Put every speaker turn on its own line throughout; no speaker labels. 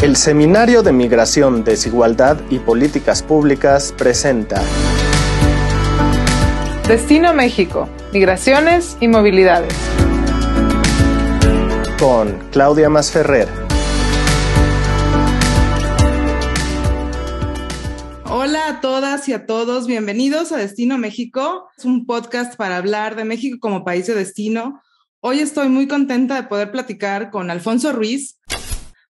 El Seminario de Migración, Desigualdad y Políticas Públicas presenta
Destino México, Migraciones y Movilidades.
Con Claudia Masferrer.
Hola a todas y a todos, bienvenidos a Destino México. Es un podcast para hablar de México como país de destino. Hoy estoy muy contenta de poder platicar con Alfonso Ruiz,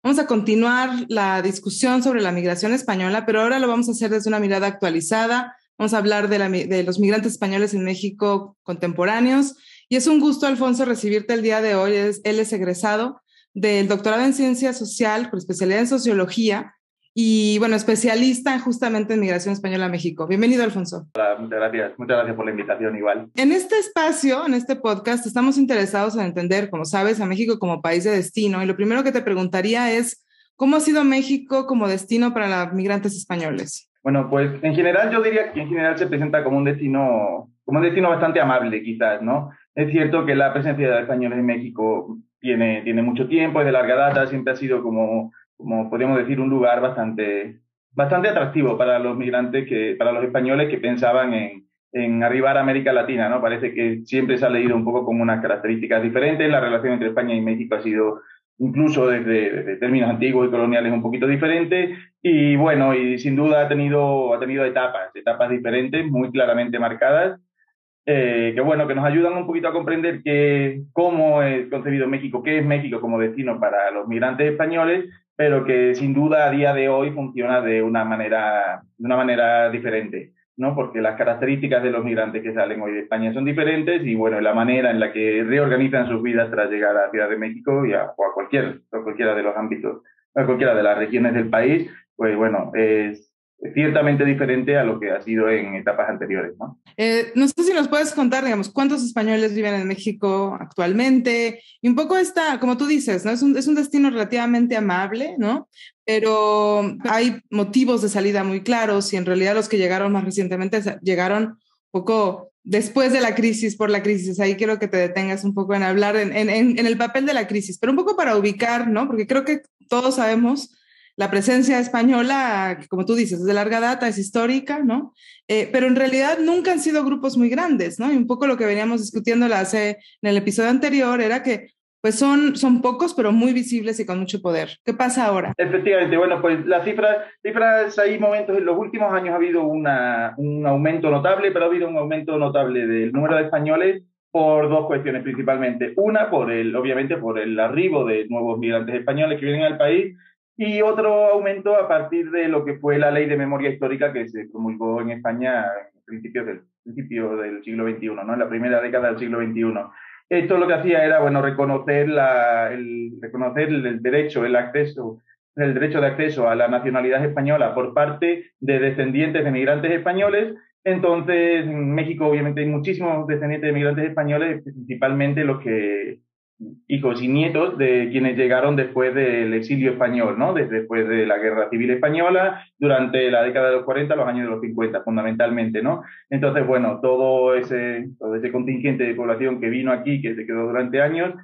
Vamos a continuar la discusión sobre la migración española, pero ahora lo vamos a hacer desde una mirada actualizada. Vamos a hablar de, los migrantes españoles en México contemporáneos. Y es un gusto, Alfonso, recibirte el día de hoy. él es egresado del doctorado en Ciencia Social por especialidad en Sociología y bueno, especialista justamente en migración española a México. Bienvenido, Alfonso.
Hola, muchas gracias. Muchas gracias por la invitación, igual.
En este espacio, en este podcast, estamos interesados en entender, como sabes, a México como país de destino. Y lo primero que te preguntaría es, ¿cómo ha sido México como destino para los migrantes españoles?
Bueno, pues en general yo diría que en general se presenta como un destino, como un destino bastante amable, quizás, ¿no? Es cierto que la presencia de españoles en México tiene, tiene mucho tiempo, es de larga data, siempre ha sido como como podríamos decir, un lugar bastante, bastante atractivo para los migrantes, que, para los españoles que pensaban en, en arribar a América Latina, ¿no? Parece que siempre se ha leído un poco como unas características diferentes. La relación entre España y México ha sido incluso desde, desde, términos antiguos y coloniales un poquito diferente y bueno y sin duda ha tenido ha tenido etapas etapas diferentes muy claramente marcadas eh, que bueno que nos ayudan un poquito a comprender que cómo es concebido México qué es México como destino para los migrantes españoles pero que sin duda a día de hoy funciona de una manera, de una manera diferente, ¿no? Porque las características de los migrantes que salen hoy de España son diferentes y, bueno, la manera en la que reorganizan sus vidas tras llegar a Ciudad de México y a, o a cualquier, a cualquiera de los ámbitos, a cualquiera de las regiones del país, pues bueno, es, ciertamente diferente a lo que ha sido en etapas anteriores. ¿no?
Eh, no sé si nos puedes contar, digamos, cuántos españoles viven en México actualmente y un poco está, como tú dices, ¿no? es, un, es un destino relativamente amable, ¿no? pero hay motivos de salida muy claros y en realidad los que llegaron más recientemente llegaron un poco después de la crisis, por la crisis. Ahí quiero que te detengas un poco en hablar en, en, en el papel de la crisis, pero un poco para ubicar, ¿no? Porque creo que todos sabemos la presencia española, como tú dices, es de larga data, es histórica, ¿no? Eh, pero en realidad nunca han sido grupos muy grandes, ¿no? Y un poco lo que veníamos discutiendo hace, en el episodio anterior era que pues son, son pocos, pero muy visibles y con mucho poder. ¿Qué pasa ahora?
Efectivamente, bueno, pues las cifras, cifras hay momentos, en los últimos años ha habido una, un aumento notable, pero ha habido un aumento notable del número de españoles por dos cuestiones principalmente. Una, por el, obviamente, por el arribo de nuevos migrantes españoles que vienen al país y otro aumento a partir de lo que fue la ley de memoria histórica que se promulgó en España a principios del, principio del siglo XXI, ¿no? en la primera década del siglo XXI. Esto lo que hacía era bueno, reconocer, la, el, reconocer el derecho, el acceso, el derecho de acceso a la nacionalidad española por parte de descendientes de migrantes españoles. Entonces, en México obviamente hay muchísimos descendientes de migrantes españoles, principalmente los que hijos y nietos de quienes llegaron después del exilio español, ¿no? Después de la Guerra Civil Española, durante la década de los 40, los años de los 50, fundamentalmente, ¿no? Entonces, bueno, todo ese, todo ese contingente de población que vino aquí, que se quedó durante años,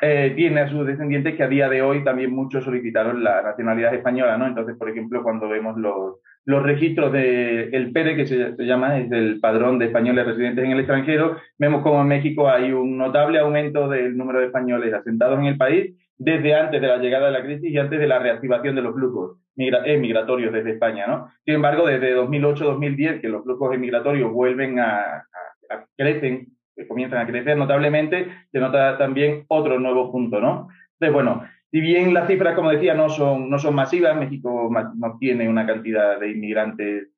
eh, tiene a sus descendientes que a día de hoy también muchos solicitaron la nacionalidad española, ¿no? Entonces, por ejemplo, cuando vemos los, los registros del el PERE, que se, llama, es el Padrón de Españoles Residentes en el extranjero, vemos como en México hay un notable aumento del número de españoles asentados en el país desde antes de la llegada de la crisis y antes de la reactivación de los flujos migratorios desde España, ¿no? Sin embargo, desde 2008-2010, que los flujos migratorios vuelven a, a, a crecen, que comienzan a crecer notablemente, se nota también otro nuevo punto, ¿no? Entonces, bueno, si bien las cifras, como decía, no son, no son masivas, México no tiene una cantidad de inmigrantes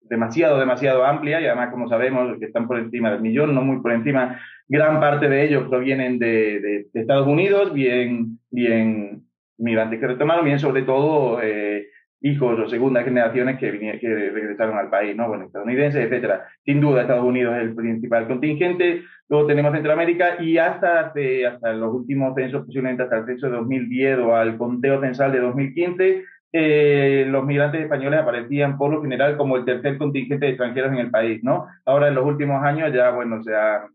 demasiado, demasiado amplia y además, como sabemos, que están por encima del millón, no muy por encima, gran parte de ellos provienen de, de, Estados Unidos, bien, bien migrantes que retomaron, bien sobre todo eh, hijos o segundas generaciones que, que regresaron al país, ¿no? Bueno, estadounidenses, etcétera. Sin duda, Estados Unidos es el principal contingente. Luego tenemos Centroamérica y hasta, hace, hasta los últimos censos, posiblemente hasta el censo de 2010 o al conteo censal de 2015, eh, los migrantes españoles aparecían por lo general como el tercer contingente de extranjeros en el país, ¿no? Ahora en los últimos años ya, bueno, se ha,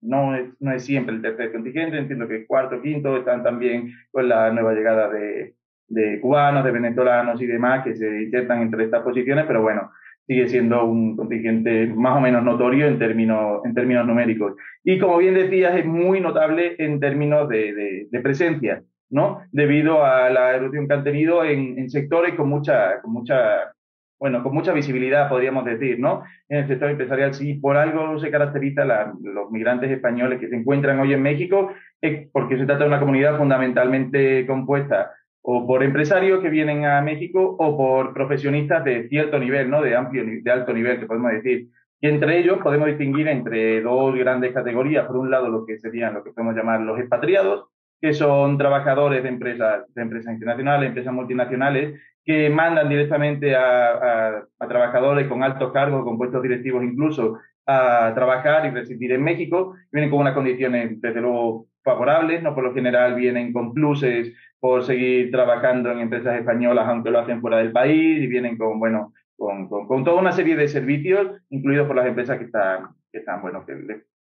no, es, no es siempre el tercer contingente, entiendo que cuarto, quinto están también con la nueva llegada de, de cubanos, de venezolanos y demás que se insertan entre estas posiciones, pero bueno, sigue siendo un contingente más o menos notorio en términos, en términos numéricos. Y como bien decías, es muy notable en términos de, de, presencia, ¿no? Debido a la erupción que han tenido en, en, sectores con mucha, con mucha, bueno, con mucha visibilidad, podríamos decir, ¿no? En el sector empresarial, sí, por algo se caracteriza los migrantes españoles que se encuentran hoy en México, es porque se trata de una comunidad fundamentalmente compuesta o por empresarios que vienen a México o por profesionistas de cierto nivel, ¿no? De amplio, de alto nivel, que podemos decir. Y entre ellos podemos distinguir entre dos grandes categorías. Por un lado, lo que serían lo que podemos llamar los expatriados, que son trabajadores de empresas, de empresas internacionales, empresas multinacionales, que mandan directamente a, a, trabajadores con altos cargos, con puestos directivos incluso, a trabajar y residir en México. Vienen con unas condiciones, desde luego, favorables, no por lo general vienen con pluses por seguir trabajando en empresas españolas, aunque lo hacen fuera del país, y vienen con, bueno, con, con, toda una serie de servicios, incluidos por las empresas que están, que están bueno, que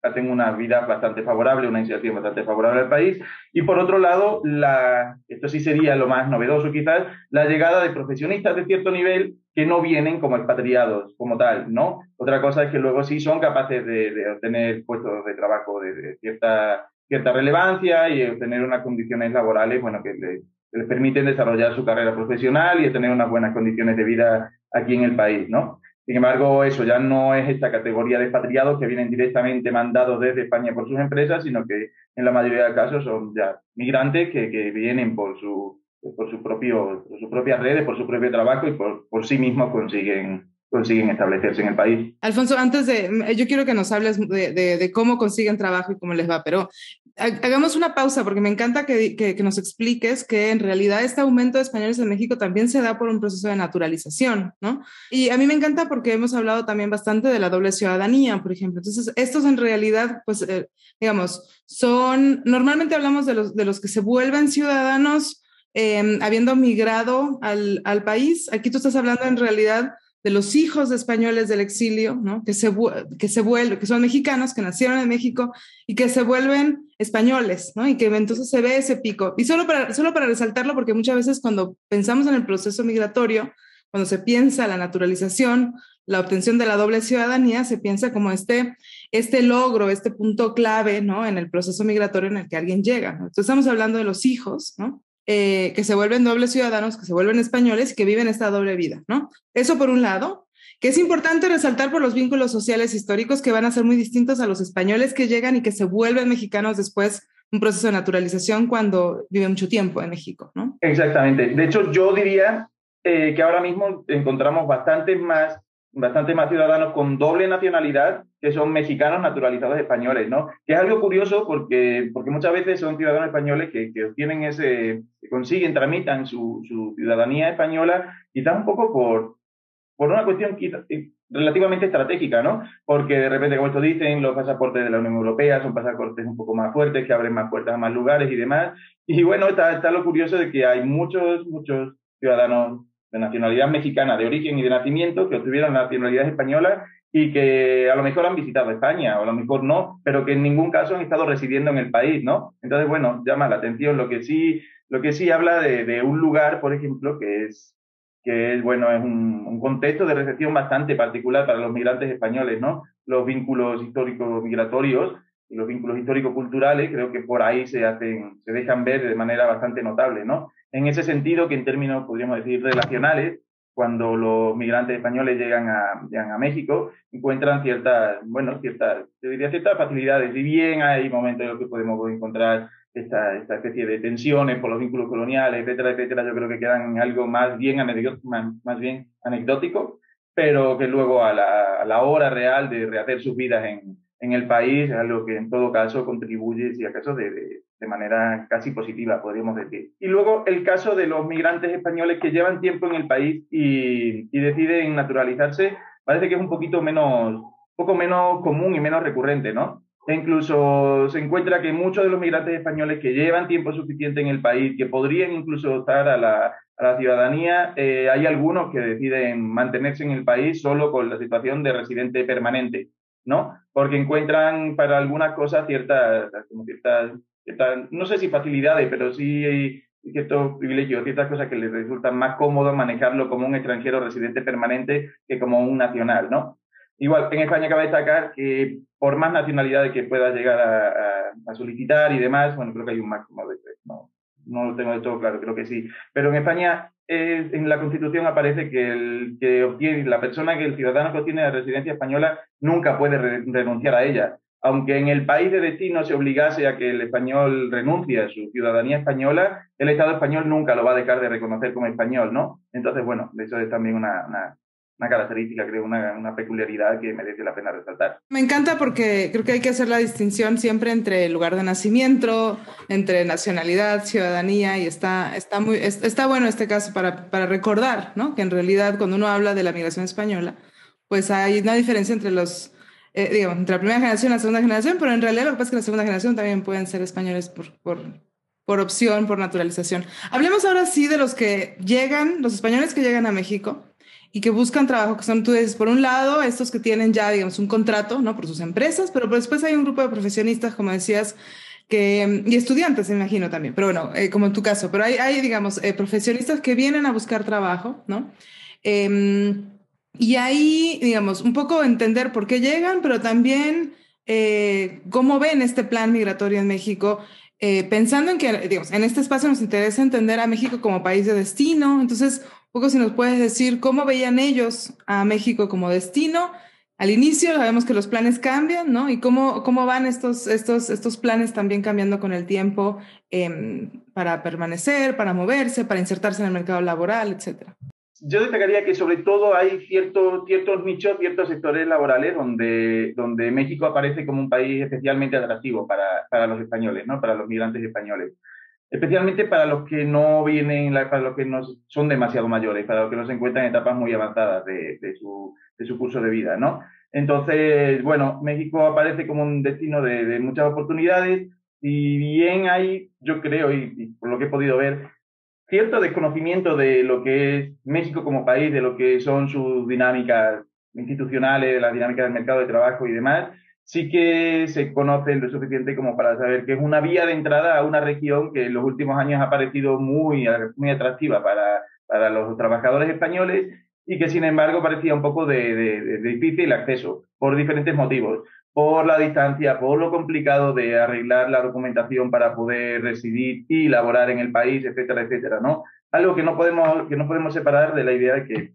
hacen una vida bastante favorable, una iniciativa bastante favorable al país. Y por otro lado, la, esto sí sería lo más novedoso quizás, la llegada de profesionistas de cierto nivel que no vienen como expatriados como tal, ¿no? Otra cosa es que luego sí son capaces de, de obtener puestos de trabajo de, de cierta cierta relevancia y obtener unas condiciones laborales, bueno, que les permiten desarrollar su carrera profesional y tener unas buenas condiciones de vida aquí en el país, ¿no? Sin embargo, eso ya no es esta categoría de expatriados que vienen directamente mandados desde España por sus empresas, sino que en la mayoría de casos son ya migrantes que, que vienen por su, por su propio, por sus propias redes, por su propio trabajo y por, por sí mismos consiguen consiguen establecerse en el país.
Alfonso, antes de, yo quiero que nos hables de, de, cómo consiguen trabajo y cómo les va, pero hagamos una pausa porque me encanta que, que, nos expliques que en realidad este aumento de españoles en México también se da por un proceso de naturalización, ¿no? Y a mí me encanta porque hemos hablado también bastante de la doble ciudadanía, por ejemplo. Entonces, estos en realidad, pues, eh, digamos, son, normalmente hablamos de los, de los que se vuelven ciudadanos eh, habiendo migrado al, al país. Aquí tú estás hablando en realidad de los hijos españoles del exilio, ¿no? que, se, que se vuelven, que son mexicanos, que nacieron en México y que se vuelven españoles, ¿no? y que entonces se ve ese pico. Y solo para, solo para resaltarlo, porque muchas veces cuando pensamos en el proceso migratorio, cuando se piensa la naturalización, la obtención de la doble ciudadanía, se piensa como este, este logro, este punto clave ¿no? en el proceso migratorio en el que alguien llega. Entonces estamos hablando de los hijos, ¿no? Eh, que se vuelven dobles ciudadanos, que se vuelven españoles que viven esta doble vida, ¿no? Eso por un lado, que es importante resaltar por los vínculos sociales históricos que van a ser muy distintos a los españoles que llegan y que se vuelven mexicanos después un proceso de naturalización cuando viven mucho tiempo en México, ¿no?
Exactamente. De hecho, yo diría eh, que ahora mismo encontramos bastante más bastante más ciudadanos con doble nacionalidad que son mexicanos naturalizados españoles, ¿no? Que es algo curioso porque, porque muchas veces son ciudadanos españoles que, que obtienen ese, que consiguen, tramitan su, su, ciudadanía española, quizás un poco por, por una cuestión eh, relativamente estratégica, ¿no? Porque de repente, como esto dicen, los pasaportes de la Unión Europea son pasaportes un poco más fuertes, que abren más puertas a más lugares y demás. Y bueno, está, está lo curioso de que hay muchos, muchos ciudadanos de nacionalidad mexicana de origen y de nacimiento que obtuvieron la nacionalidad española y que a lo mejor han visitado España o a lo mejor no, pero que en ningún caso han estado residiendo en el país, ¿no? Entonces, bueno, llama la atención lo que sí, lo que sí habla de, un lugar, por ejemplo, que es que es, bueno, es un, un, contexto de recepción bastante particular para los migrantes españoles, ¿no? Los vínculos históricos migratorios y los vínculos histórico-culturales creo que por ahí se hacen, se dejan ver de manera bastante notable, ¿no? en ese sentido que en términos, podríamos decir, relacionales, cuando los migrantes españoles llegan a, llegan a México, encuentran ciertas, bueno, ciertas, diría ciertas facilidades. Y bien hay momentos en los que podemos encontrar esta, esta especie de tensiones por los vínculos coloniales, etcétera, etcétera, yo creo que quedan algo más bien, más bien anecdótico, pero que luego a la, a la hora real de rehacer sus vidas en, en el país algo que en todo caso contribuye, si acaso, de, de, de, manera casi positiva, podríamos decir. Y luego el caso de los migrantes españoles que llevan tiempo en el país y, y deciden naturalizarse, parece que es un poquito menos, poco menos común y menos recurrente, ¿no? E incluso se encuentra que muchos de los migrantes españoles que llevan tiempo suficiente en el país, que podrían incluso optar a la, a la ciudadanía, eh, hay algunos que deciden mantenerse en el país solo con la situación de residente permanente. ¿no? Porque encuentran para algunas cosas ciertas, como ciertas, no sé si facilidades, pero sí ciertos privilegios, ciertas cosas que les resultan más cómodos manejarlo como un extranjero residente permanente que como un nacional, ¿no? Igual, en España cabe destacar que por más nacionalidades que pueda llegar a, solicitar y demás, bueno, creo que hay un máximo de tres, no, no lo tengo de todo claro, creo que sí. Pero en España, en la Constitución aparece que, el, que obtiene, la persona que el ciudadano que obtiene la residencia española nunca puede renunciar a ella. Aunque en el país de destino se obligase a que el español renuncie a su ciudadanía española, el Estado español nunca lo va a dejar de reconocer como español, ¿no? Entonces, bueno, eso es también una, una una característica, creo, una, una, peculiaridad que merece la pena resaltar.
Me encanta porque creo que hay que hacer la distinción siempre entre el lugar de nacimiento, entre nacionalidad, ciudadanía, y está, está, muy, está bueno este caso para, para recordar, ¿no? Que en realidad cuando uno habla de la migración española, pues hay una diferencia entre los, eh, digamos, entre la primera generación y la segunda generación, pero en realidad lo que pasa es que la segunda generación también pueden ser españoles por, por, por opción, por naturalización. Hablemos ahora sí de los que llegan, los españoles que llegan a México y que buscan trabajo, que son, tú dices, por un lado, estos que tienen ya, digamos, un contrato, ¿no? Por sus empresas, pero después hay un grupo de profesionistas, como decías, que, y estudiantes, me imagino también, pero bueno, eh, como en tu caso, pero hay, hay digamos, eh, profesionistas que vienen a buscar trabajo, ¿no? Em, y ahí, digamos, un poco entender por qué llegan, pero también eh, cómo ven este plan migratorio en México, pensando en que, digamos, en este espacio nos interesa entender a México como país de destino, entonces, poco si nos puedes decir cómo veían ellos a México como destino. Al inicio sabemos que los planes cambian, ¿no? Y cómo, cómo van estos, estos, estos planes también cambiando con el tiempo em, para permanecer, para moverse, para insertarse en el mercado laboral, etcétera.
Yo destacaría que sobre todo hay ciertos, ciertos nichos, ciertos sectores laborales donde, donde México aparece como un país especialmente atractivo para, para los españoles, ¿no? Para los migrantes españoles especialmente para los que no vienen, para los que no son demasiado mayores, para los que no se encuentran en etapas muy avanzadas de, su, curso de vida, ¿no? Entonces, bueno, México aparece como un destino de, muchas oportunidades y bien hay, yo creo, y, por lo que he podido ver, cierto desconocimiento de lo que es México como país, de lo que son sus dinámicas institucionales, las dinámicas del mercado de trabajo y demás, sí que se conoce lo suficiente como para saber que es una vía de entrada a una región que en los últimos años ha parecido muy, muy atractiva para, para los trabajadores españoles y que sin embargo parecía un poco de, de, difícil acceso por diferentes motivos, por la distancia, por lo complicado de arreglar la documentación para poder residir y laborar en el país, etcétera, etcétera, ¿no? Algo que no podemos, que no podemos separar de la idea de que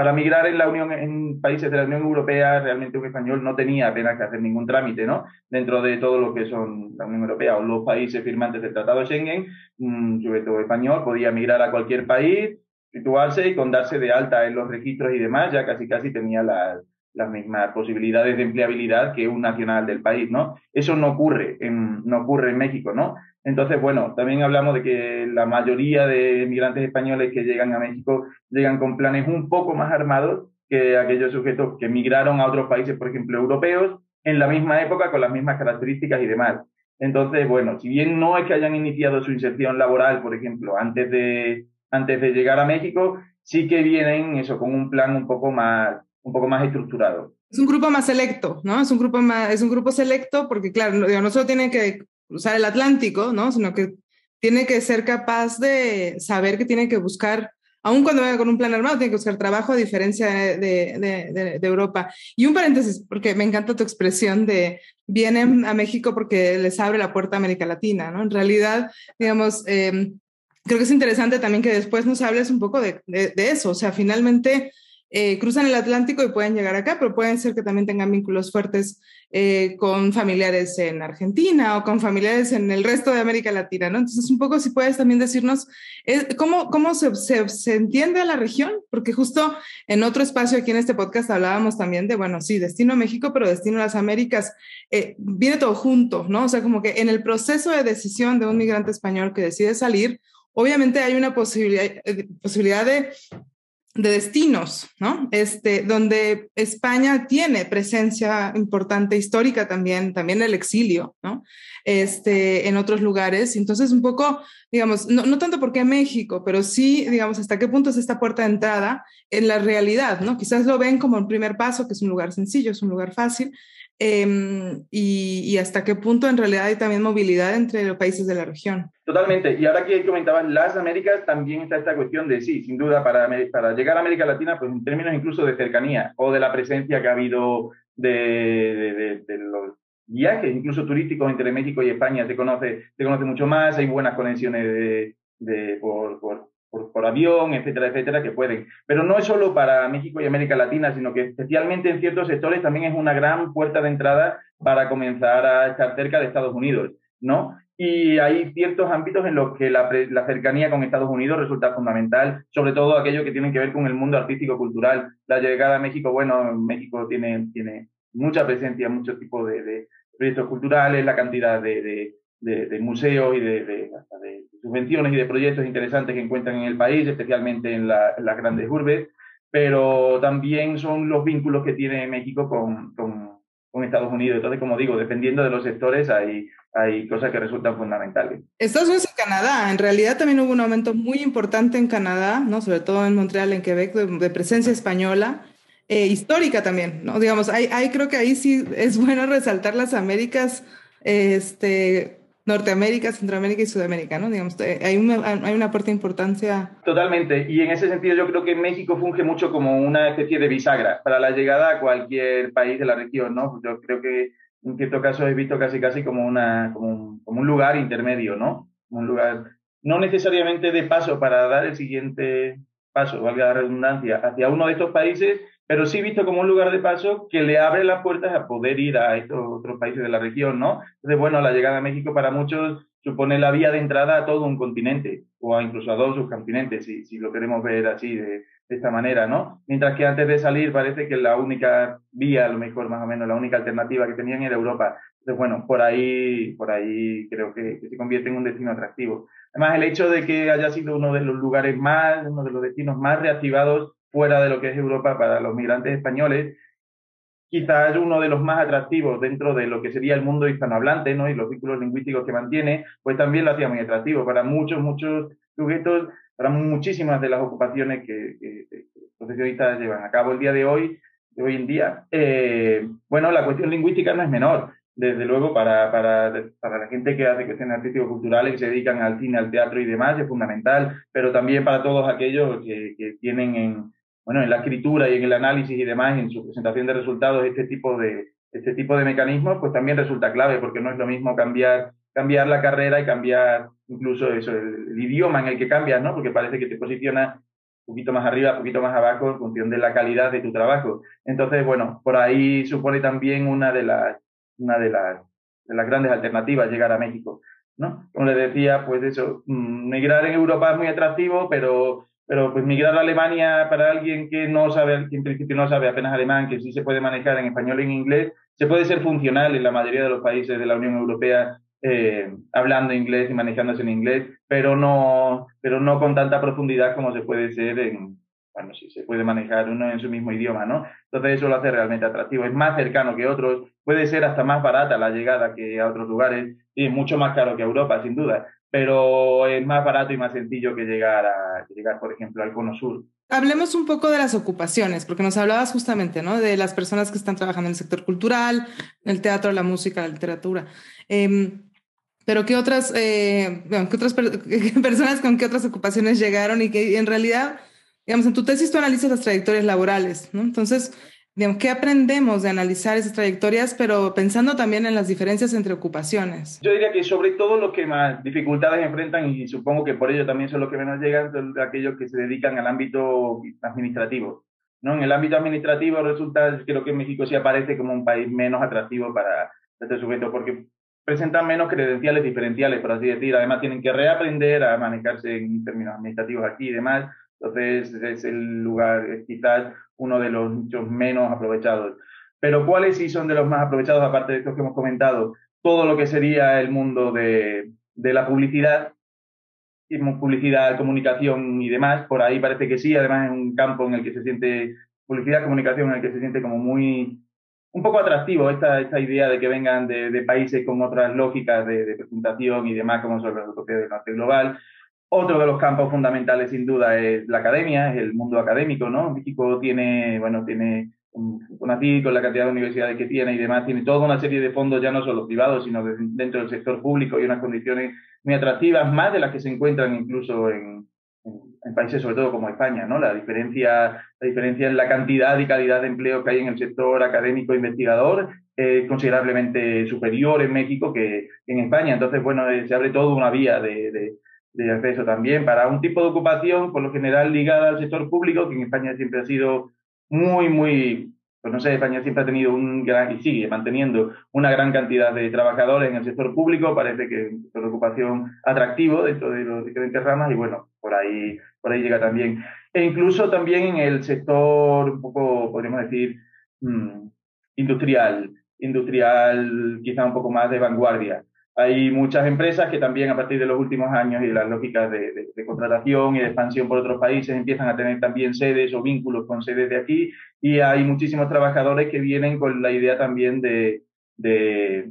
para migrar en la Unión, en países de la Unión Europea, realmente un español no tenía apenas que hacer ningún trámite, ¿no? Dentro de todo lo que son la Unión Europea o los países firmantes del Tratado de Schengen, un sujeto español podía migrar a cualquier país, situarse y con darse de alta en los registros y demás, ya casi casi tenía las, las mismas posibilidades de empleabilidad que un nacional del país, ¿no? Eso no ocurre en, no ocurre en México, ¿no? Entonces, bueno, también hablamos de que la mayoría de migrantes españoles que llegan a México llegan con planes un poco más armados que aquellos sujetos que migraron a otros países, por ejemplo, europeos, en la misma época, con las mismas características y demás. Entonces, bueno, si bien no es que hayan iniciado su inserción laboral, por ejemplo, antes de, antes de llegar a México, sí que vienen eso con un plan un poco más, un poco más estructurado.
Es un grupo más selecto, ¿no? Es un grupo más, es un grupo selecto porque, claro, no, no solo tienen que cruzar el Atlántico, ¿no? Sino que tiene que ser capaz de saber que tiene que buscar, aun cuando venga con un plan armado, tiene que buscar trabajo a diferencia de, de, de, Europa. Y un paréntesis, porque me encanta tu expresión de vienen a México porque les abre la puerta a América Latina, ¿no? En realidad, digamos, em, creo que es interesante también que después nos hables un poco de, eso, o sea, finalmente eh, cruzan el Atlántico y pueden llegar acá, pero pueden ser que también tengan vínculos fuertes eh, con familiares en Argentina o con familiares en el resto de América Latina, ¿no? Entonces, un poco si puedes también decirnos eh, cómo, cómo se, se, entiende a la región, porque justo en otro espacio aquí en este podcast hablábamos también de, bueno, sí, destino a México, pero destino a las Américas, viene todo junto, ¿no? O sea, como que en el proceso de decisión de un migrante español que decide salir, obviamente hay una posibilidad, posibilidad de de destinos, ¿no? Este, donde España tiene presencia importante histórica también, también el exilio, ¿no? Este, en otros lugares. Entonces, un poco, digamos, no, no tanto porque México, pero sí, digamos, hasta qué punto es esta puerta de entrada en la realidad, ¿no? Quizás lo ven como el primer paso, que es un lugar sencillo, es un lugar fácil, Em, y, hasta qué punto en realidad hay también movilidad entre los países de la región.
Totalmente. Y ahora que comentaban las Américas, también está esta cuestión de, sí, sin duda, para, para llegar a América Latina, pues en términos incluso de cercanía o de la presencia que ha habido de, de, los viajes, incluso turísticos entre México y España, se conoce, se conoce mucho más, hay buenas conexiones de, de, por, por, por, avión, etcétera, etcétera, que pueden. Pero no es solo para México y América Latina, sino que especialmente en ciertos sectores también es una gran puerta de entrada para comenzar a estar cerca de Estados Unidos, ¿no? Y hay ciertos ámbitos en los que la, la, cercanía con Estados Unidos resulta fundamental, sobre todo aquello que tiene que ver con el mundo artístico-cultural. La llegada a México, bueno, México tiene, tiene mucha presencia, muchos tipos de, de proyectos culturales, la cantidad de, de, museos y de, subvenciones y de proyectos interesantes que encuentran en el país, especialmente en, las grandes urbes, pero también son los vínculos que tiene México con, con, Estados Unidos. Entonces, como digo, dependiendo de los sectores hay, hay cosas que resultan fundamentales.
Estados Unidos y Canadá, en realidad también hubo un aumento muy importante en Canadá, ¿no? sobre todo en Montreal, en Quebec, de, presencia española. Eh, histórica también, ¿no? Digamos, hay, hay, creo que ahí sí es bueno resaltar las Américas, este, Norteamérica, Centroamérica y Sudamérica, ¿no? Digamos, eh, hay una, hay una parte importancia.
Totalmente, y en ese sentido yo creo que México funge mucho como una especie de bisagra para la llegada a cualquier país de la región, ¿no? Yo creo que en cierto caso he visto casi casi como, una, como, un, como un lugar intermedio, ¿no? Un lugar no necesariamente de paso para dar el siguiente paso, valga la redundancia, hacia uno de estos países, pero sí visto como un lugar de paso que le abre las puertas a poder ir a estos otros países de la región, ¿no? Entonces, bueno, la llegada a México para muchos supone la vía de entrada a todo un continente, o incluso a dos subcontinentes, si, si lo queremos ver así, de, esta manera, ¿no? Mientras que antes de salir parece que la única vía, a lo mejor más o menos la única alternativa que tenían era Europa. Entonces, bueno, por ahí, por ahí creo que, que se convierte en un destino atractivo. Además, el hecho de que haya sido uno de los lugares más, uno de los destinos más reactivados fuera de lo que es Europa para los migrantes españoles, quizás uno de los más atractivos dentro de lo que sería el mundo hispanohablante, ¿no? Y los vínculos lingüísticos que mantiene, pues también lo hacía muy atractivo para muchos, muchos sujetos, para muchísimas de las ocupaciones que, los profesionistas llevan a cabo el día de hoy, de hoy en día. Eh, bueno, la cuestión lingüística no es menor. Desde luego, para, para, para la gente que hace cuestiones artístico-culturales, que se dedican al cine, al teatro y demás, es fundamental, pero también para todos aquellos que, que tienen en, bueno, en la escritura y en el análisis y demás, en su presentación de resultados, este tipo de, este tipo de mecanismos, pues también resulta clave, porque no es lo mismo cambiar, cambiar la carrera y cambiar incluso eso, el, idioma en el que cambias, ¿no? Porque parece que te posiciona un poquito más arriba, un poquito más abajo, en función de la calidad de tu trabajo. Entonces, bueno, por ahí supone también una de las, una de las, de las grandes alternativas llegar a México, ¿no? Como les decía, pues eso, mm, migrar en Europa es muy atractivo, pero pero pues migrar a Alemania para alguien que no sabe, que en principio no sabe apenas alemán, que sí se puede manejar en español y en inglés, se puede ser funcional en la mayoría de los países de la Unión Europea eh, hablando inglés y manejándose en inglés, pero no, pero no con tanta profundidad como se puede ser en, bueno, si se puede manejar uno en su mismo idioma, ¿no? Entonces eso lo hace realmente atractivo. Es más cercano que otros, puede ser hasta más barata la llegada que a otros lugares y mucho más caro que Europa, sin duda pero es más barato y más sencillo que llegar, a, llegar, por ejemplo, al Cono Sur.
Hablemos un poco de las ocupaciones, porque nos hablabas justamente, ¿no? De las personas que están trabajando en el sector cultural, el teatro, la música, la literatura. Em, pero ¿qué otras, eh, ¿qué otras personas con qué otras ocupaciones llegaron y que en realidad, digamos, en tu tesis tú analizas las trayectorias laborales, ¿no? Entonces, ¿qué aprendemos de analizar esas trayectorias, pero pensando también en las diferencias entre ocupaciones?
Yo diría que sobre todo los que más dificultades enfrentan, y supongo que por ello también son los que menos llegan, son aquellos que se dedican al ámbito administrativo. ¿no? En el ámbito administrativo resulta, creo que México sí aparece como un país menos atractivo para este sujeto, porque presentan menos credenciales diferenciales, por así decir. Además, tienen que reaprender a manejarse en términos administrativos aquí y demás. Entonces, es el lugar, quizás uno de los muchos menos aprovechados. Pero ¿cuáles sí son de los más aprovechados, aparte de estos que hemos comentado? Todo lo que sería el mundo de, de la publicidad, publicidad, comunicación y demás, por ahí parece que sí, además es un campo en el que se siente, publicidad, comunicación, en el que se siente como muy, un poco atractivo esta, esta idea de que vengan de, de países con otras lógicas de, de, presentación y demás, como son los europeos del norte global. Otro de los campos fundamentales, sin duda, es la academia, es el mundo académico, ¿no? México tiene, bueno, tiene CONACYT, con la cantidad de universidades que tiene y demás, tiene toda una serie de fondos, ya no solo privados, sino dentro del sector público y unas condiciones muy atractivas, más de las que se encuentran incluso en, en, países sobre todo como España, ¿no? La diferencia, la diferencia en la cantidad y calidad de empleo que hay en el sector académico investigador es considerablemente superior en México que en España. Entonces, bueno, eh, se abre toda una vía de, de, de, acceso también para un tipo de ocupación, por lo general ligada al sector público, que en España siempre ha sido muy, muy pues no sé, España siempre ha tenido un gran, y sigue manteniendo una gran cantidad de trabajadores en el sector público, parece que es una ocupación atractivo dentro de las diferentes ramas y bueno, por ahí, por ahí llega también. E incluso también en el sector un poco, podríamos decir, mm, industrial, industrial quizá un poco más de vanguardia. Hay muchas empresas que también a partir de los últimos años y de las lógicas de, contratación y de expansión por otros países empiezan a tener también sedes o vínculos con sedes de aquí y hay muchísimos trabajadores que vienen con la idea también de, de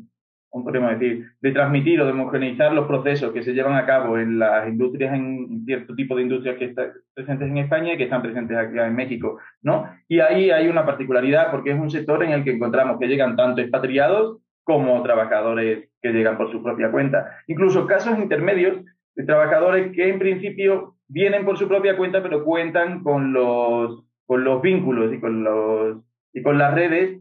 podemos decir, de transmitir o de homogeneizar los procesos que se llevan a cabo en las industrias, en cierto tipo de industrias que están presentes en España y que están presentes aquí en México, ¿no? Y ahí hay una particularidad porque es un sector en el que encontramos que llegan tanto expatriados como trabajadores que llegan por su propia cuenta. Incluso casos intermedios de trabajadores que en principio vienen por su propia cuenta, pero cuentan con los, con los vínculos y con, los, y con las redes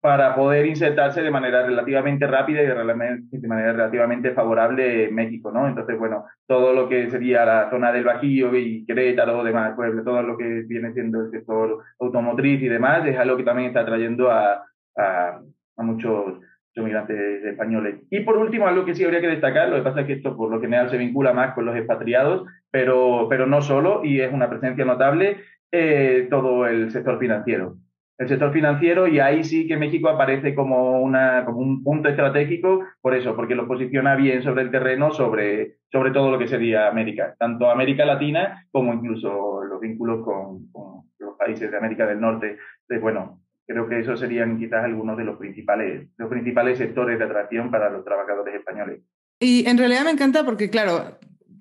para poder insertarse de manera relativamente rápida y de, manera relativamente favorable en México, ¿no? Entonces, bueno, todo lo que sería la zona del Bajío y Querétaro, demás pueblo, todo lo que viene siendo el sector automotriz y demás, es algo que también está trayendo a, a, a muchos migrantes españoles. Y por último, algo que sí habría que destacar, lo que pasa es que esto por lo general se vincula más con los expatriados, pero, pero no solo, y es una presencia notable, eh, todo el sector financiero. El sector financiero, y ahí sí que México aparece como, una, como un punto estratégico, por eso, porque lo posiciona bien sobre el terreno, sobre, sobre todo lo que sería América, tanto América Latina como incluso los vínculos con, con los países de América del Norte. Entonces, bueno, creo que esos serían quizás algunos de los principales, los principales sectores de atracción para los trabajadores españoles.
Y en realidad me encanta porque, claro,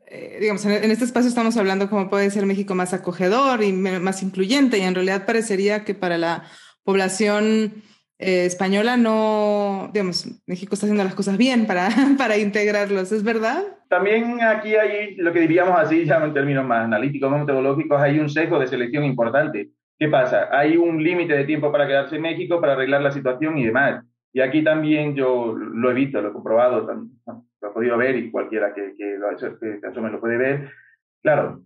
eh, digamos, en, este espacio estamos hablando cómo puede ser México más acogedor y más incluyente, y en realidad parecería que para la población eh, española no, digamos, México está haciendo las cosas bien para, para integrarlos, ¿es verdad?
También aquí hay lo que diríamos así, ya en términos más analíticos, más metodológicos, hay un sesgo de selección importante. ¿Qué pasa? Hay un límite de tiempo para quedarse en México, para arreglar la situación y demás. Y aquí también yo lo he visto, lo he comprobado, lo he podido ver y cualquiera que, que lo, que asome lo puede ver. Claro,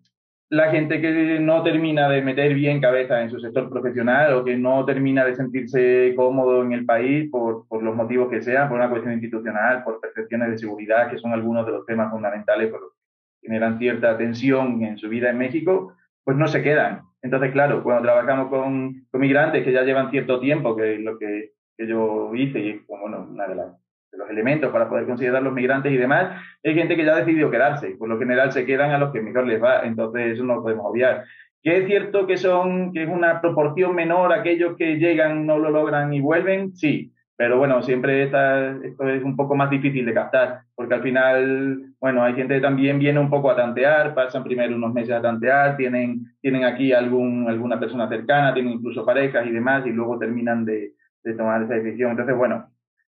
la gente que no termina de meter bien cabeza en su sector profesional o que no termina de sentirse cómodo en el país por, por los motivos que sean, por una cuestión institucional, por percepciones de seguridad, que son algunos de los temas fundamentales por los que generan cierta tensión en su vida en México, pues no se quedan. Entonces, claro, cuando trabajamos con, con migrantes que ya llevan cierto tiempo, que es lo que, yo hice y es bueno, de, las, de los elementos para poder considerar los migrantes y demás, hay gente que ya ha decidido quedarse. Por lo general se quedan a los que mejor les va, entonces eso no lo podemos obviar. Que es cierto que son, que es una proporción menor aquellos que llegan, no lo logran y vuelven, sí. Pero bueno, siempre esta, esto es un poco más difícil de captar, porque al final, bueno, hay gente que también viene un poco a tantear, pasan primero unos meses a tantear, tienen, tienen aquí algún, alguna persona cercana, tienen incluso parejas y demás, y luego terminan de, de tomar esa decisión. Entonces, bueno,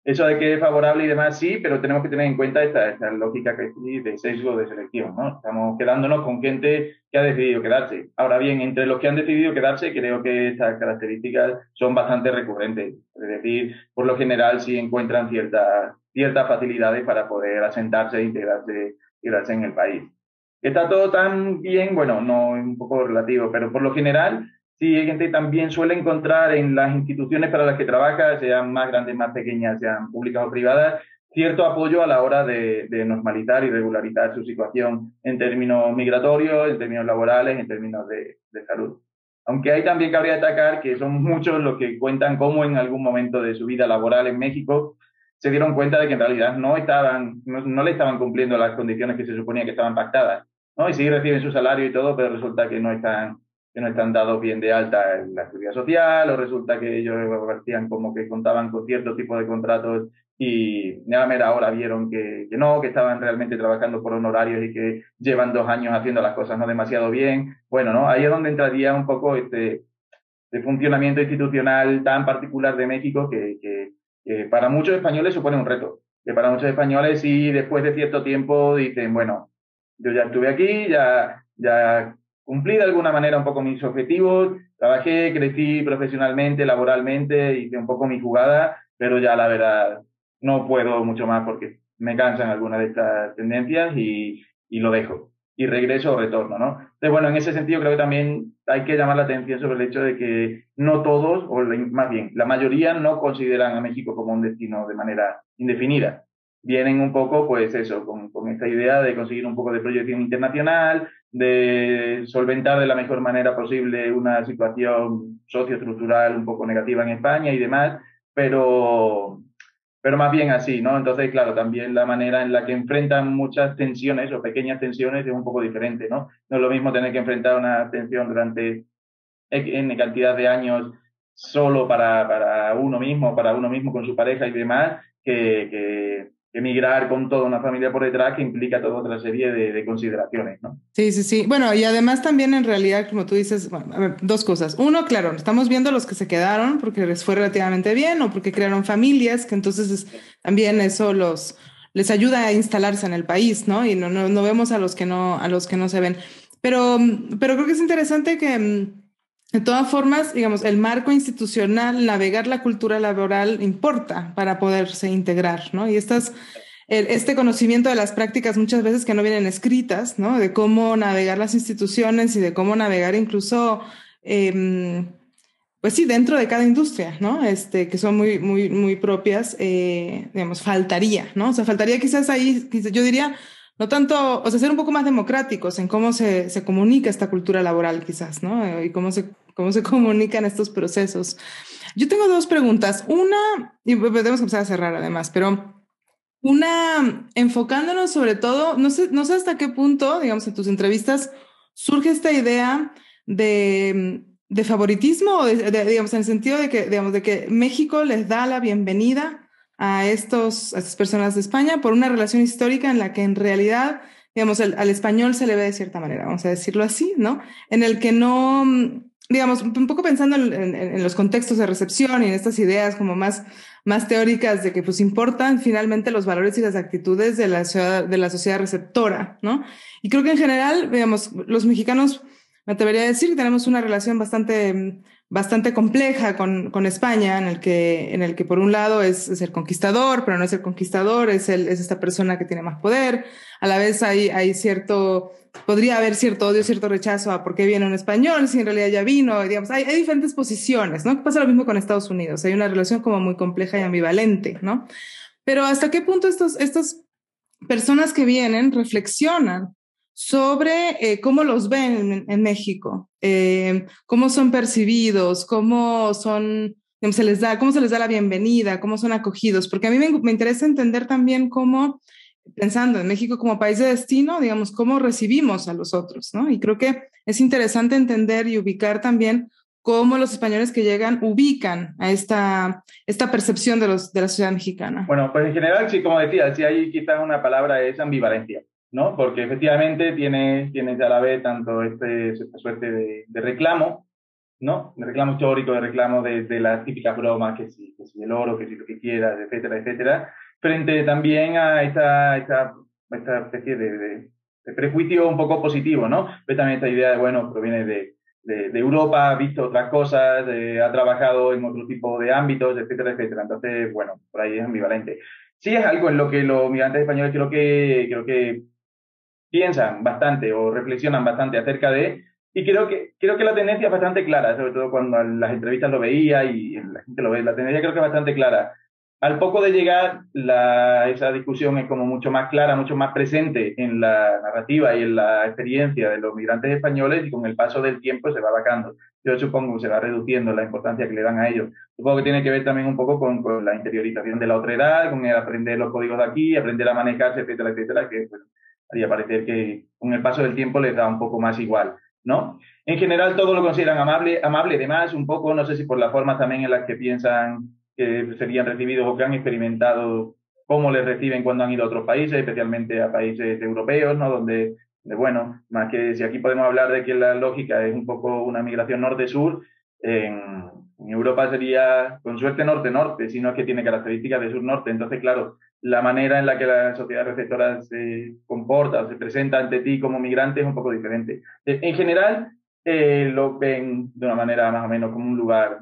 eso de que es favorable y demás, sí, pero tenemos que tener en cuenta esta, esta lógica que de sesgo de selección, ¿no? Estamos quedándonos con gente que ha decidido quedarse. Ahora bien, entre los que han decidido quedarse, creo que estas características son bastante recurrentes. Es decir, por lo general sí encuentran ciertas ciertas facilidades para poder asentarse e integrarse, integrarse en el país. ¿Está todo tan bien? Bueno, no, es un poco relativo, pero por lo general Sí, hay gente que también suele encontrar en las instituciones para las que trabaja, sean más grandes, más pequeñas, sean públicas o privadas, cierto apoyo a la hora de, normalizar y regularizar su situación en términos migratorios, en términos laborales, en términos de, salud. Aunque hay también cabría destacar que son muchos los que cuentan cómo en algún momento de su vida laboral en México se dieron cuenta de que en realidad no estaban, no, le estaban cumpliendo las condiciones que se suponía que estaban pactadas, ¿no? Y sí reciben su salario y todo, pero resulta que no están que no están dados bien de alta en la seguridad social, o resulta que ellos parecían como que contaban con cierto tipo de contratos y a mera hora vieron que, que, no, que estaban realmente trabajando por honorarios y que llevan dos años haciendo las cosas no demasiado bien. Bueno, ¿no? Ahí es donde entraría un poco este, funcionamiento institucional tan particular de México que, que para muchos españoles supone un reto. Que para muchos españoles sí, después de cierto tiempo dicen, bueno, yo ya estuve aquí, ya, ya cumplí de alguna manera un poco mis objetivos, trabajé, crecí profesionalmente, laboralmente, hice un poco mi jugada, pero ya la verdad no puedo mucho más porque me cansan algunas de estas tendencias y, y lo dejo. Y regreso o retorno, ¿no? Entonces, bueno, en ese sentido creo que también hay que llamar la atención sobre el hecho de que no todos, o más bien, la mayoría no consideran a México como un destino de manera indefinida. Vienen un poco, pues eso, con, con esta idea de conseguir un poco de proyección internacional, de solventar de la mejor manera posible una situación socioestructural un poco negativa en España y demás, pero, pero más bien así, ¿no? Entonces, claro, también la manera en la que enfrentan muchas tensiones o pequeñas tensiones es un poco diferente, ¿no? No es lo mismo tener que enfrentar una tensión durante N cantidad de años solo para, para uno mismo, para uno mismo con su pareja y demás, que, emigrar con toda una familia por detrás que implica toda otra serie de, consideraciones, ¿no?
Sí, sí, sí. Bueno, y además también en realidad, como tú dices, dos cosas. Uno, claro, estamos viendo los que se quedaron porque les fue relativamente bien o porque crearon familias, que entonces también eso los les ayuda a instalarse en el país, ¿no? Y no, no, no vemos a los que no a los que no se ven. Pero, pero creo que es interesante que de todas formas, digamos, el marco institucional, navegar la cultura laboral importa para poderse integrar, ¿no? Y estas, este conocimiento de las prácticas muchas veces que no vienen escritas, ¿no? De cómo navegar las instituciones y de cómo navegar incluso, eh, pues sí, dentro de cada industria, ¿no? Este, que son muy, muy, muy propias, eh, digamos, faltaría, ¿no? O sea, faltaría quizás ahí, yo diría, no tanto, o sea, ser un poco más democráticos en cómo se, se comunica esta cultura laboral quizás, ¿no? Y cómo se, cómo se comunican estos procesos. Yo tengo dos preguntas. Una, y podemos empezar a cerrar además, pero una, enfocándonos sobre todo, no sé, no sé hasta qué punto, digamos, en tus entrevistas surge esta idea de, de favoritismo, digamos, en el sentido de que, digamos, de que México les da la bienvenida a, estos, a estas personas de España por una relación histórica en la que en realidad, digamos, al español se le ve de cierta manera, vamos a decirlo así, ¿no? En el que no, digamos, un poco pensando en, los contextos de recepción y en estas ideas como más, más teóricas de que pues importan finalmente los valores y las actitudes de la, ciudad, de la sociedad receptora, ¿no? Y creo que en general, digamos, los mexicanos, me atrevería a decir que tenemos una relación bastante bastante compleja con, con, España, en el, que, en el que por un lado es, es, el conquistador, pero no es el conquistador, es, el, es esta persona que tiene más poder. A la vez hay, hay cierto, podría haber cierto odio, cierto rechazo a por qué viene un español, si en realidad ya vino, digamos, hay, diferentes posiciones, ¿no? Pasa lo mismo con Estados Unidos, hay una relación como muy compleja y ambivalente, ¿no? Pero hasta qué punto estos, estas personas que vienen reflexionan sobre eh, cómo los ven en, México, eh, cómo son percibidos, cómo son, se les da, cómo se les da la bienvenida, cómo son acogidos, porque a mí me, interesa entender también cómo, pensando en México como país de destino, digamos, cómo recibimos a los otros, ¿no? Y creo que es interesante entender y ubicar también cómo los españoles que llegan ubican a esta, esta percepción de, la sociedad mexicana.
Bueno, pues en general, sí, como decía, sí hay quizás una palabra, es ambivalencia. ¿No? Porque efectivamente tiene, tiene a la vez tanto este, esta suerte de, de, reclamo, ¿no? De reclamo histórico, de reclamo de, de las típicas bromas, que si, que si el oro, que si lo que quieras, etcétera, etcétera, frente también a esta, esta, esta especie de, de, prejuicio un poco positivo, ¿no? Ve también esta idea de, bueno, proviene de, de, Europa, ha visto otras cosas, ha trabajado en otro tipo de ámbitos, etcétera, etcétera. Entonces, bueno, por ahí es ambivalente. Sí es algo en lo que los migrantes españoles creo que, creo que piensan bastante o reflexionan bastante acerca de, y creo que, creo que la tendencia es bastante clara, sobre todo cuando en las entrevistas lo veía y la gente lo ve, la tendencia creo que es bastante clara. Al poco de llegar, la, esa discusión es como mucho más clara, mucho más presente en la narrativa y en la experiencia de los migrantes españoles y con el paso del tiempo se va vacando. Yo supongo que se va reduciendo la importancia que le dan a ellos. Supongo que tiene que ver también un poco con, con la interiorización de la otra edad, con el aprender los códigos de aquí, aprender a manejarse, etcétera, etcétera, que pues, haría parecer que con el paso del tiempo les da un poco más igual, ¿no? En general todo lo consideran amable, amable de más, un poco, no sé si por la forma también en la que piensan que serían recibidos o que han experimentado cómo les reciben cuando han ido a otros países, especialmente a países europeos, ¿no? Donde, bueno, más que si aquí podemos hablar de que la lógica es un poco una migración norte-sur, En, Europa sería, con suerte, norte-norte, sino que tiene características de sur-norte. Entonces, claro, la manera en la que la sociedad receptora se comporta o se presenta ante ti como migrante es un poco diferente. En general, eh, lo ven de una manera más o menos como un lugar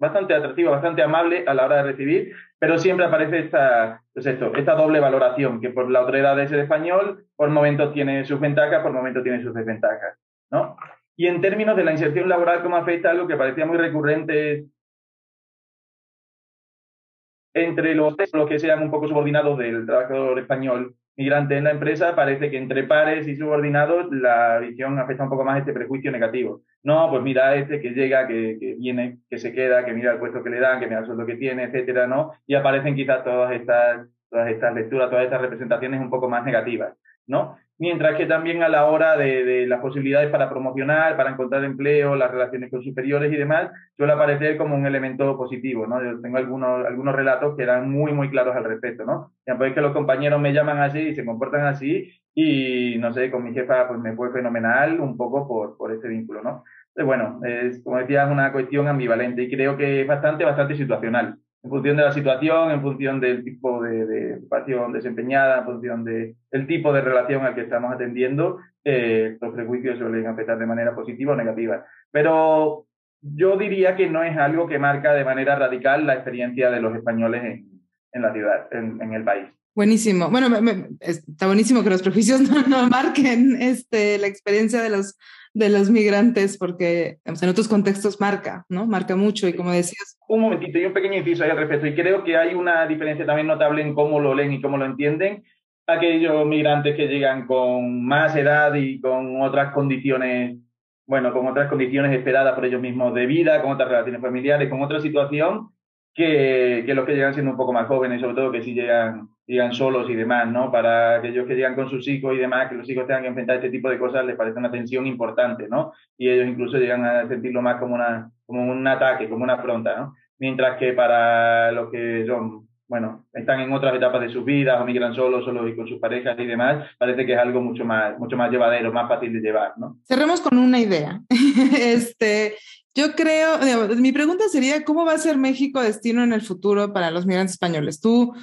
bastante atractivo, bastante amable a la hora de recibir, pero siempre aparece esta, pues esto, esta doble valoración, que por la autoridad de ser español, por momentos tiene sus ventajas, por momentos tiene sus desventajas, ¿no? Y en términos de la inserción laboral, ¿cómo afecta algo que parecía muy recurrente entre los, que sean un poco subordinados del trabajador español migrante en la empresa, parece que entre pares y subordinados la visión afecta un poco más este prejuicio negativo. No, pues mira este que llega, que, que, viene, que se queda, que mira el puesto que le dan, que mira el sueldo que tiene, etcétera, ¿no? Y aparecen quizás todas estas, todas estas lecturas, todas estas representaciones un poco más negativas, ¿no? Mientras que también a la hora de, las posibilidades para promocionar, para encontrar empleo, las relaciones con superiores y demás, suele aparecer como un elemento positivo, ¿no? Yo tengo algunos, algunos relatos que eran muy, muy claros al respecto, ¿no? Ya pues que los compañeros me llaman así y se comportan así y, no sé, con mi jefa pues me fue fenomenal un poco por, por ese vínculo, ¿no? Entonces, bueno, es, como decía, es una cuestión ambivalente y creo que es bastante, bastante situacional en función de la situación, en función del tipo de, de ocupación desempeñada, en función del tipo de relación al que estamos atendiendo, eh, los prejuicios suelen afectar de manera positiva o negativa. Pero yo diría que no es algo que marca de manera radical la experiencia de los españoles en, la ciudad, en, el país.
Buenísimo. Bueno, está buenísimo que los prejuicios no, no marquen este, la experiencia de los de los migrantes, porque en otros contextos marca, ¿no? Marca mucho y como decías.
Un momentito, y un pequeño inciso ahí al respecto, y creo que hay una diferencia también notable en cómo lo leen y cómo lo entienden aquellos migrantes que llegan con más edad y con otras condiciones, bueno, con otras condiciones esperadas por ellos mismos de vida, con otras relaciones familiares, con otra situación, que, que los que llegan siendo un poco más jóvenes, sobre todo que si llegan llegan solos y demás, ¿no? Para aquellos que llegan con sus hijos y demás, que los hijos tengan que enfrentar este tipo de cosas, les parece una tensión importante, ¿no? Y ellos incluso llegan a sentirlo más como, una, como un ataque, como una afronta, ¿no? Mientras que para los que son, bueno, están en otras etapas de sus vidas o migran solos, solos y con sus parejas y demás, parece que es algo mucho más, mucho más llevadero, más fácil de llevar, ¿no?
Cerremos con una idea. este, yo creo, mi pregunta sería, ¿cómo va a ser México destino en el futuro para los migrantes españoles? Tú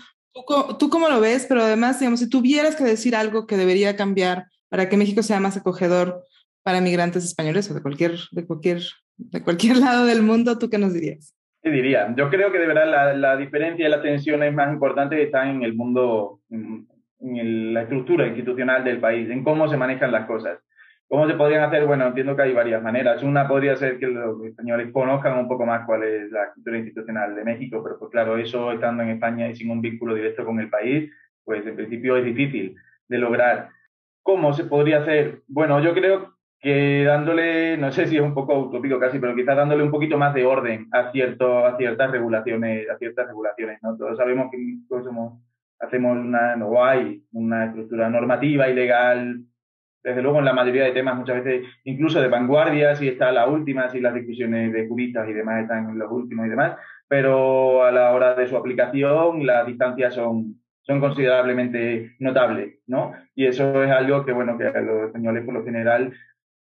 ¿Tú, cómo lo ves? Pero además, digamos, si tuvieras que decir algo que debería cambiar para que México sea más acogedor para migrantes españoles o de cualquier, de cualquier, de cualquier lado del mundo, ¿tú qué nos dirías?
¿Qué diría? Yo creo que de verdad la, la diferencia y la tensión es más importante están en el mundo, en la estructura institucional del país, en cómo se manejan las cosas. ¿Cómo se podrían hacer? Bueno, entiendo que hay varias maneras. Una podría ser que los españoles conozcan un poco más cuál es la cultura institucional de México, pero pues claro, eso estando en España y sin un vínculo directo con el país, pues en principio es difícil de lograr. ¿Cómo se podría hacer? Bueno, yo creo que dándole, no sé si es un poco utópico casi, pero quizás dándole un poquito más de orden a, cierto, a ciertas regulaciones, a ciertas regulaciones, ¿no? Todos sabemos que somos, hacemos una, no hay una estructura normativa y legal desde luego en la mayoría de temas muchas veces incluso de vanguardia, si está la última, si las discusiones de juristas y demás están en los últimos y demás, pero a la hora de su aplicación las distancias son, son considerablemente notables, ¿no? Y eso es algo que, bueno, que a los españoles por lo general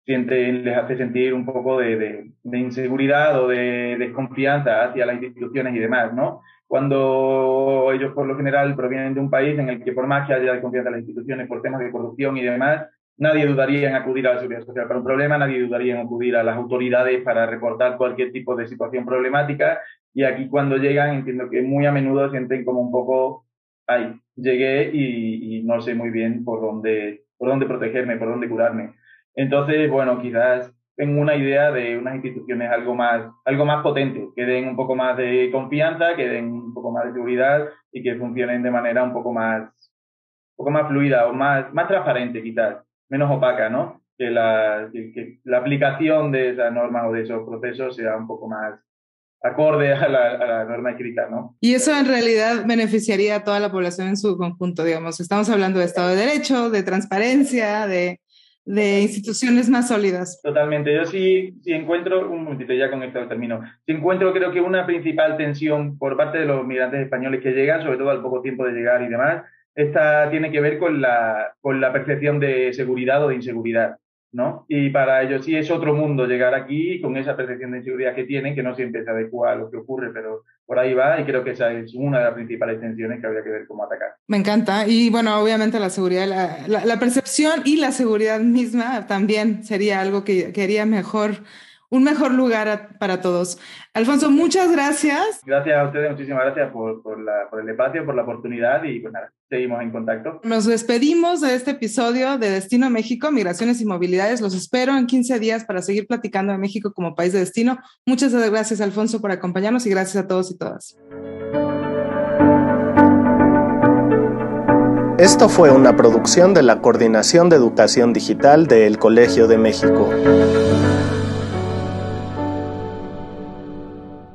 siempre les hace sentir un poco de, de, de inseguridad o de desconfianza hacia las instituciones y demás, ¿no? Cuando ellos por lo general provienen de un país en el que por más que haya desconfianza en las instituciones por temas de corrupción y demás, Nadie dudaría en acudir a la seguridad social para un problema, nadie dudaría en acudir a las autoridades para reportar cualquier tipo de situación problemática. Y aquí cuando llegan, entiendo que muy a menudo sienten como un poco, ay, llegué y, no sé muy bien por dónde, por dónde protegerme, por dónde curarme. Entonces, bueno, quizás tengo una idea de unas instituciones algo más, algo más potentes, que den un poco más de confianza, que den un poco más de seguridad y que funcionen de manera un poco más, un poco más fluida o más, más transparente quizás menos opaca, ¿no? Que la, que, la aplicación de esas normas o de esos procesos sea un poco más acorde a la, a la, norma escrita, ¿no?
Y eso en realidad beneficiaría a toda la población en su conjunto, digamos. Estamos hablando de Estado de Derecho, de transparencia, de, de instituciones más sólidas.
Totalmente. Yo sí, sí encuentro, un momentito ya con esto termino, sí encuentro creo que una principal tensión por parte de los migrantes españoles que llegan, sobre todo al poco tiempo de llegar y demás, esta tiene que ver con la, con la percepción de seguridad o de inseguridad. ¿no? Y para ellos sí es otro mundo llegar aquí con esa percepción de inseguridad que tienen, que no siempre se adecua a lo que ocurre, pero por ahí va y creo que esa es una de las principales tensiones que habría que ver cómo atacar.
Me encanta. Y bueno, obviamente la seguridad, la, la, percepción y la seguridad misma también sería algo que, que haría mejor un mejor lugar para todos. Alfonso, muchas gracias.
Gracias a ustedes, muchísimas gracias por, por, la, por el espacio, por la oportunidad y pues nada, seguimos en contacto.
Nos despedimos de este episodio de Destino México, Migraciones y Movilidades. Los espero en 15 días para seguir platicando de México como país de destino. Muchas gracias, Alfonso, por acompañarnos y gracias a todos y todas.
Esto fue una producción de la Coordinación de Educación Digital del Colegio de México.